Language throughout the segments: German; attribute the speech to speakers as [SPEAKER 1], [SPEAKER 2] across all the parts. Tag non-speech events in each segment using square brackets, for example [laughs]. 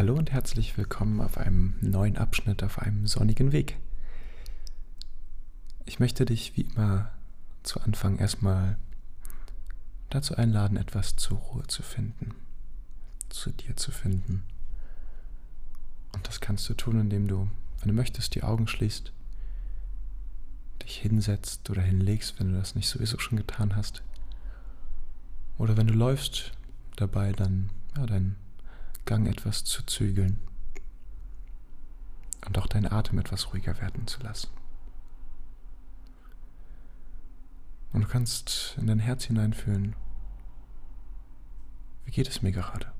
[SPEAKER 1] Hallo und herzlich willkommen auf einem neuen Abschnitt auf einem sonnigen Weg. Ich möchte dich wie immer zu Anfang erstmal dazu einladen, etwas zur Ruhe zu finden, zu dir zu finden. Und das kannst du tun, indem du, wenn du möchtest, die Augen schließt, dich hinsetzt oder hinlegst, wenn du das nicht sowieso schon getan hast. Oder wenn du läufst, dabei dann ja, deinen Gang etwas zu zügeln und auch deinen Atem etwas ruhiger werden zu lassen. Und du kannst in dein Herz hineinfühlen, wie geht es mir gerade?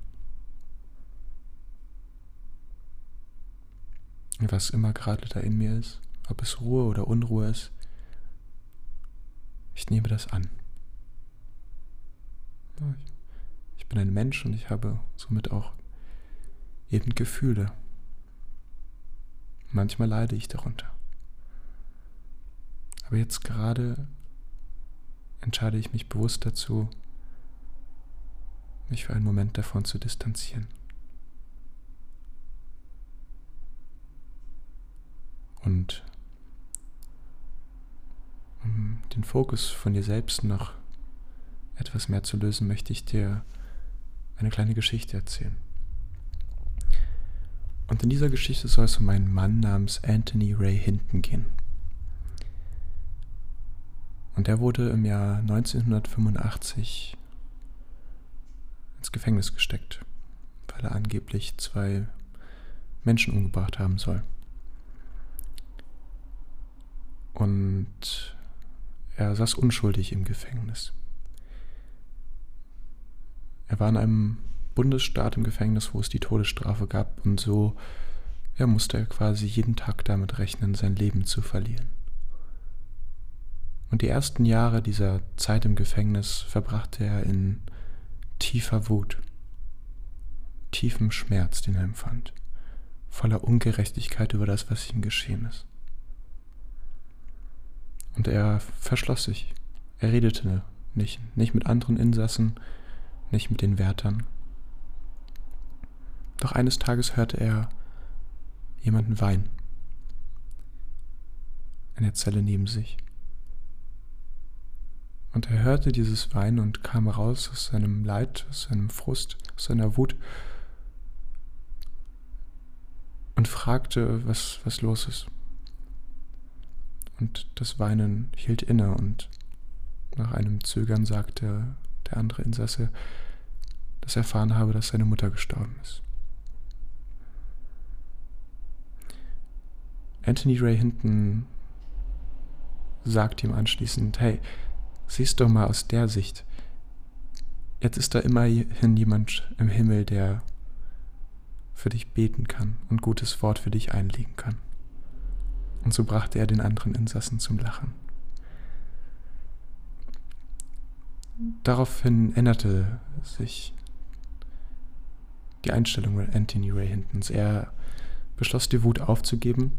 [SPEAKER 1] Was immer gerade da in mir ist, ob es Ruhe oder Unruhe ist, ich nehme das an. Ich bin ein Mensch und ich habe somit auch eben Gefühle. Manchmal leide ich darunter. Aber jetzt gerade entscheide ich mich bewusst dazu, mich für einen Moment davon zu distanzieren. Und um den Fokus von dir selbst noch etwas mehr zu lösen, möchte ich dir eine kleine Geschichte erzählen. Und in dieser Geschichte soll es um einen Mann namens Anthony Ray Hinton gehen. Und er wurde im Jahr 1985 ins Gefängnis gesteckt, weil er angeblich zwei Menschen umgebracht haben soll. Und er saß unschuldig im Gefängnis. Er war in einem Bundesstaat im Gefängnis, wo es die Todesstrafe gab und so ja, musste er quasi jeden Tag damit rechnen, sein Leben zu verlieren. Und die ersten Jahre dieser Zeit im Gefängnis verbrachte er in tiefer Wut, tiefem Schmerz, den er empfand, voller Ungerechtigkeit über das, was ihm geschehen ist. Und er verschloss sich. Er redete nicht, nicht mit anderen Insassen, nicht mit den Wärtern, doch eines Tages hörte er jemanden weinen. In der Zelle neben sich. Und er hörte dieses Weinen und kam raus aus seinem Leid, aus seinem Frust, aus seiner Wut und fragte, was, was los ist. Und das Weinen hielt inne und nach einem Zögern sagte der andere Insasse, dass er erfahren habe, dass seine Mutter gestorben ist. Anthony Ray Hinton sagt ihm anschließend, hey, siehst doch mal aus der Sicht. Jetzt ist da immerhin jemand im Himmel, der für dich beten kann und gutes Wort für dich einlegen kann. Und so brachte er den anderen Insassen zum Lachen. Daraufhin änderte sich die Einstellung Anthony Ray Hintons. Er beschloss, die Wut aufzugeben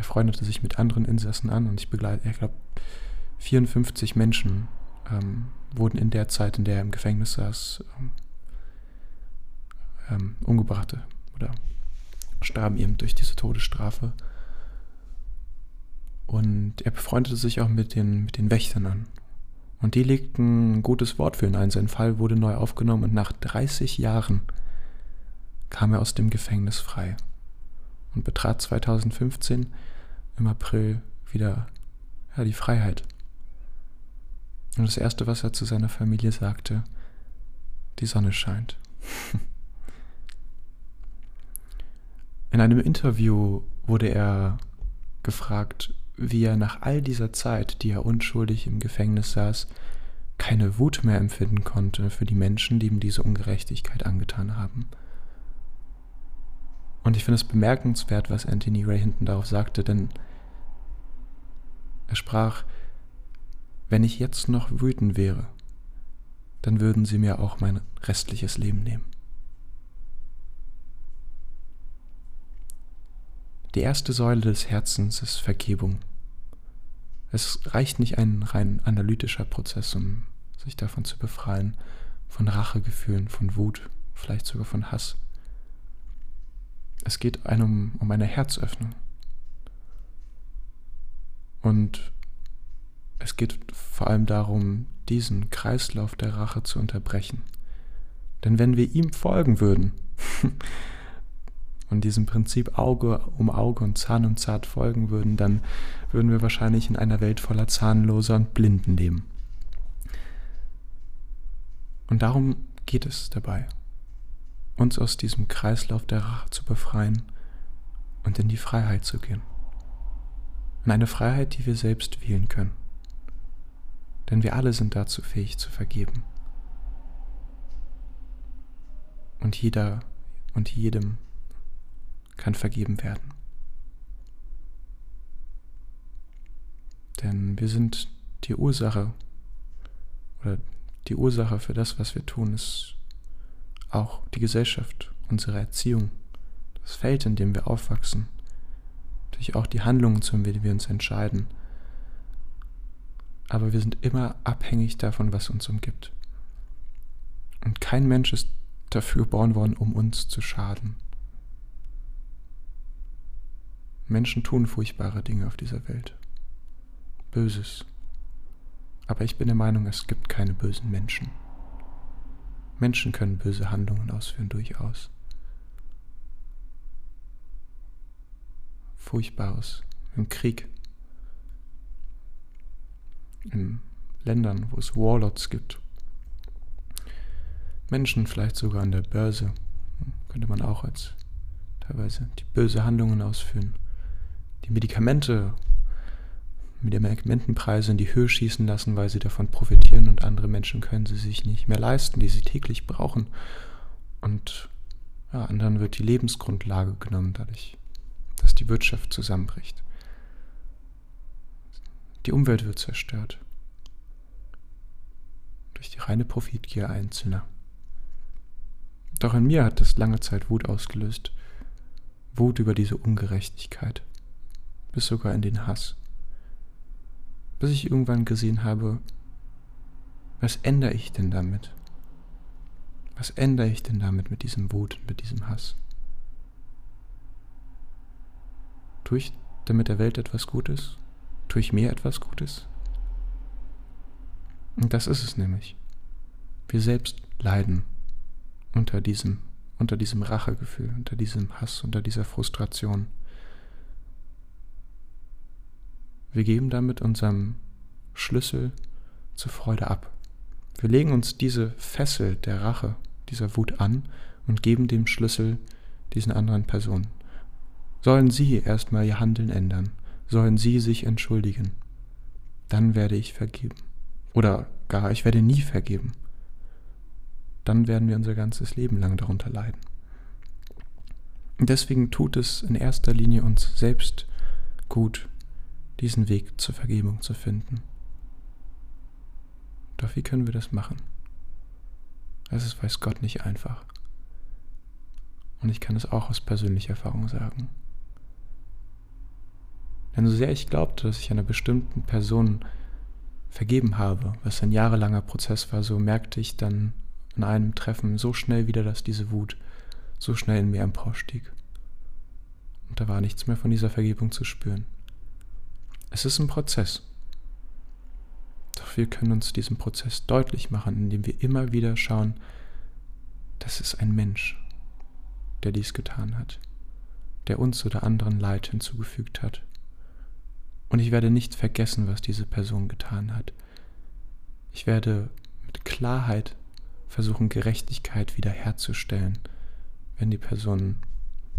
[SPEAKER 1] er freundete sich mit anderen Insassen an und ich begleite, ich glaube, 54 Menschen ähm, wurden in der Zeit, in der er im Gefängnis saß, ähm, ähm, umgebracht oder starben eben durch diese Todesstrafe. Und er befreundete sich auch mit den, mit den Wächtern an. Und die legten ein gutes Wort für ihn ein. Sein Fall wurde neu aufgenommen und nach 30 Jahren kam er aus dem Gefängnis frei und betrat 2015 im April wieder ja, die Freiheit. Und das Erste, was er zu seiner Familie sagte, die Sonne scheint. [laughs] In einem Interview wurde er gefragt, wie er nach all dieser Zeit, die er unschuldig im Gefängnis saß, keine Wut mehr empfinden konnte für die Menschen, die ihm diese Ungerechtigkeit angetan haben. Und ich finde es bemerkenswert, was Anthony Ray hinten darauf sagte, denn er sprach, wenn ich jetzt noch wütend wäre, dann würden sie mir auch mein restliches Leben nehmen. Die erste Säule des Herzens ist Vergebung. Es reicht nicht ein rein analytischer Prozess, um sich davon zu befreien, von Rachegefühlen, von Wut, vielleicht sogar von Hass. Es geht einem um eine Herzöffnung. Und es geht vor allem darum, diesen Kreislauf der Rache zu unterbrechen. Denn wenn wir ihm folgen würden [laughs] und diesem Prinzip Auge um Auge und Zahn um Zahn folgen würden, dann würden wir wahrscheinlich in einer Welt voller Zahnloser und Blinden leben. Und darum geht es dabei, uns aus diesem Kreislauf der Rache zu befreien und in die Freiheit zu gehen. In eine Freiheit, die wir selbst wählen können. Denn wir alle sind dazu fähig zu vergeben. Und jeder und jedem kann vergeben werden. Denn wir sind die Ursache oder die Ursache für das, was wir tun, ist auch die Gesellschaft, unsere Erziehung, das Feld, in dem wir aufwachsen, natürlich auch die Handlungen, zu denen wir uns entscheiden. Aber wir sind immer abhängig davon, was uns umgibt. Und kein Mensch ist dafür geboren worden, um uns zu schaden. Menschen tun furchtbare Dinge auf dieser Welt. Böses. Aber ich bin der Meinung, es gibt keine bösen Menschen. Menschen können böse Handlungen ausführen, durchaus. Furchtbares im Krieg, in Ländern, wo es Warlords gibt. Menschen vielleicht sogar an der Börse, könnte man auch als teilweise die böse Handlungen ausführen. Die Medikamente mit den Medikamentenpreise in die Höhe schießen lassen, weil sie davon profitieren und andere Menschen können sie sich nicht mehr leisten, die sie täglich brauchen. Und ja, anderen wird die Lebensgrundlage genommen dadurch, dass die Wirtschaft zusammenbricht. Die Umwelt wird zerstört. Durch die reine Profitgier Einzelner. Doch in mir hat das lange Zeit Wut ausgelöst. Wut über diese Ungerechtigkeit. Bis sogar in den Hass bis ich irgendwann gesehen habe, was ändere ich denn damit? Was ändere ich denn damit mit diesem Wut mit diesem Hass? Tue ich damit der Welt etwas Gutes? Tue ich mir etwas Gutes? Und das ist es nämlich. Wir selbst leiden unter diesem, unter diesem Rachegefühl, unter diesem Hass, unter dieser Frustration. Wir geben damit unserem Schlüssel zur Freude ab. Wir legen uns diese Fessel der Rache, dieser Wut an und geben dem Schlüssel diesen anderen Personen. Sollen sie erstmal ihr Handeln ändern, sollen sie sich entschuldigen, dann werde ich vergeben. Oder gar, ich werde nie vergeben. Dann werden wir unser ganzes Leben lang darunter leiden. Und deswegen tut es in erster Linie uns selbst gut, diesen Weg zur Vergebung zu finden. Doch wie können wir das machen? Das ist, weiß Gott, nicht einfach. Und ich kann es auch aus persönlicher Erfahrung sagen. Denn so sehr ich glaubte, dass ich einer bestimmten Person vergeben habe, was ein jahrelanger Prozess war, so merkte ich dann in einem Treffen so schnell wieder, dass diese Wut so schnell in mir emporstieg. Und da war nichts mehr von dieser Vergebung zu spüren. Es ist ein Prozess. Doch wir können uns diesen Prozess deutlich machen, indem wir immer wieder schauen, das ist ein Mensch, der dies getan hat, der uns oder anderen Leid hinzugefügt hat. Und ich werde nicht vergessen, was diese Person getan hat. Ich werde mit Klarheit versuchen, Gerechtigkeit wiederherzustellen, wenn die Person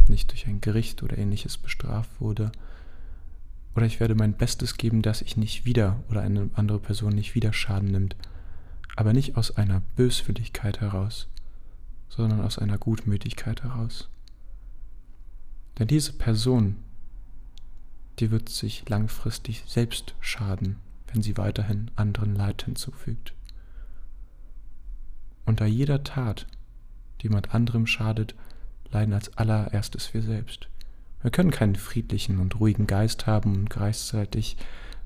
[SPEAKER 1] nicht durch ein Gericht oder ähnliches bestraft wurde, oder ich werde mein Bestes geben, dass ich nicht wieder oder eine andere Person nicht wieder Schaden nimmt, aber nicht aus einer Böswilligkeit heraus, sondern aus einer Gutmütigkeit heraus. Denn diese Person, die wird sich langfristig selbst schaden, wenn sie weiterhin anderen Leid hinzufügt. Unter jeder Tat, die jemand anderem schadet, leiden als allererstes wir selbst. Wir können keinen friedlichen und ruhigen Geist haben und gleichzeitig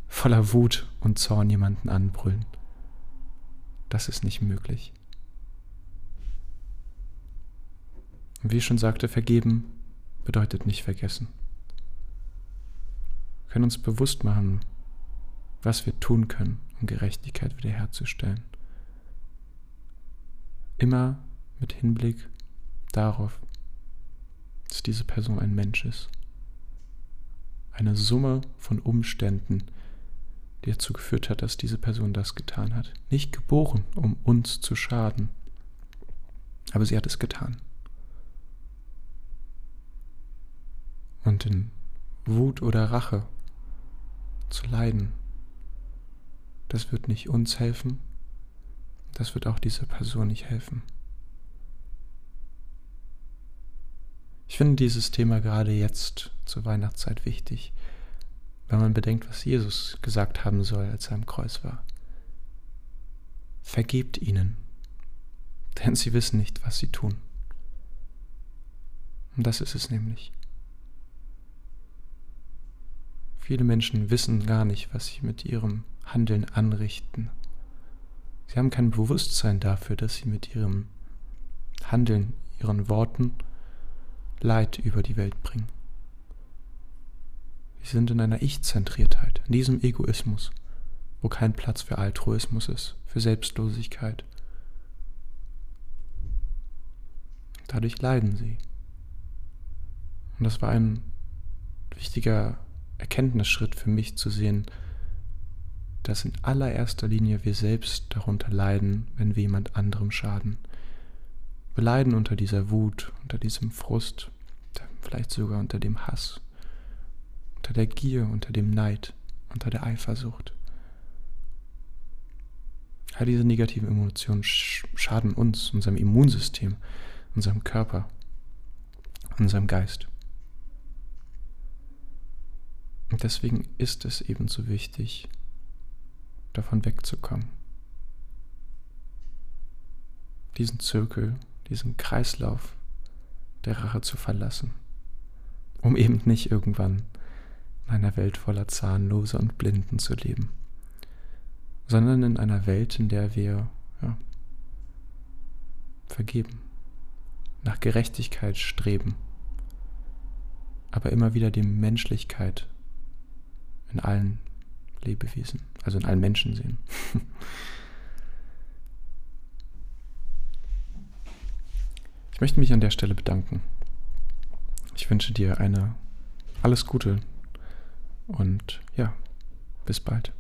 [SPEAKER 1] voller Wut und Zorn jemanden anbrüllen. Das ist nicht möglich. Und wie ich schon sagte, vergeben bedeutet nicht vergessen. Wir können uns bewusst machen, was wir tun können, um Gerechtigkeit wiederherzustellen. Immer mit Hinblick darauf, dass diese Person ein Mensch ist. Eine Summe von Umständen, die dazu geführt hat, dass diese Person das getan hat. Nicht geboren, um uns zu schaden, aber sie hat es getan. Und in Wut oder Rache zu leiden, das wird nicht uns helfen, das wird auch dieser Person nicht helfen. Ich finde dieses Thema gerade jetzt zur Weihnachtszeit wichtig, wenn man bedenkt, was Jesus gesagt haben soll, als er am Kreuz war. Vergebt ihnen, denn sie wissen nicht, was sie tun. Und das ist es nämlich. Viele Menschen wissen gar nicht, was sie mit ihrem Handeln anrichten. Sie haben kein Bewusstsein dafür, dass sie mit ihrem Handeln, ihren Worten Leid über die Welt bringen. Sie sind in einer Ich-Zentriertheit, in diesem Egoismus, wo kein Platz für Altruismus ist, für Selbstlosigkeit. Dadurch leiden sie. Und das war ein wichtiger Erkenntnisschritt für mich zu sehen, dass in allererster Linie wir selbst darunter leiden, wenn wir jemand anderem schaden. Wir leiden unter dieser Wut, unter diesem Frust, vielleicht sogar unter dem Hass, unter der Gier, unter dem Neid, unter der Eifersucht. All diese negativen Emotionen schaden uns, unserem Immunsystem, unserem Körper, unserem Geist. Und deswegen ist es ebenso wichtig, davon wegzukommen. Diesen Zirkel, diesen Kreislauf der Rache zu verlassen, um eben nicht irgendwann in einer Welt voller Zahnlose und Blinden zu leben, sondern in einer Welt, in der wir ja, vergeben, nach Gerechtigkeit streben, aber immer wieder die Menschlichkeit in allen Lebewesen, also in allen Menschen sehen. [laughs] Ich möchte mich an der Stelle bedanken. Ich wünsche dir eine alles Gute und ja, bis bald.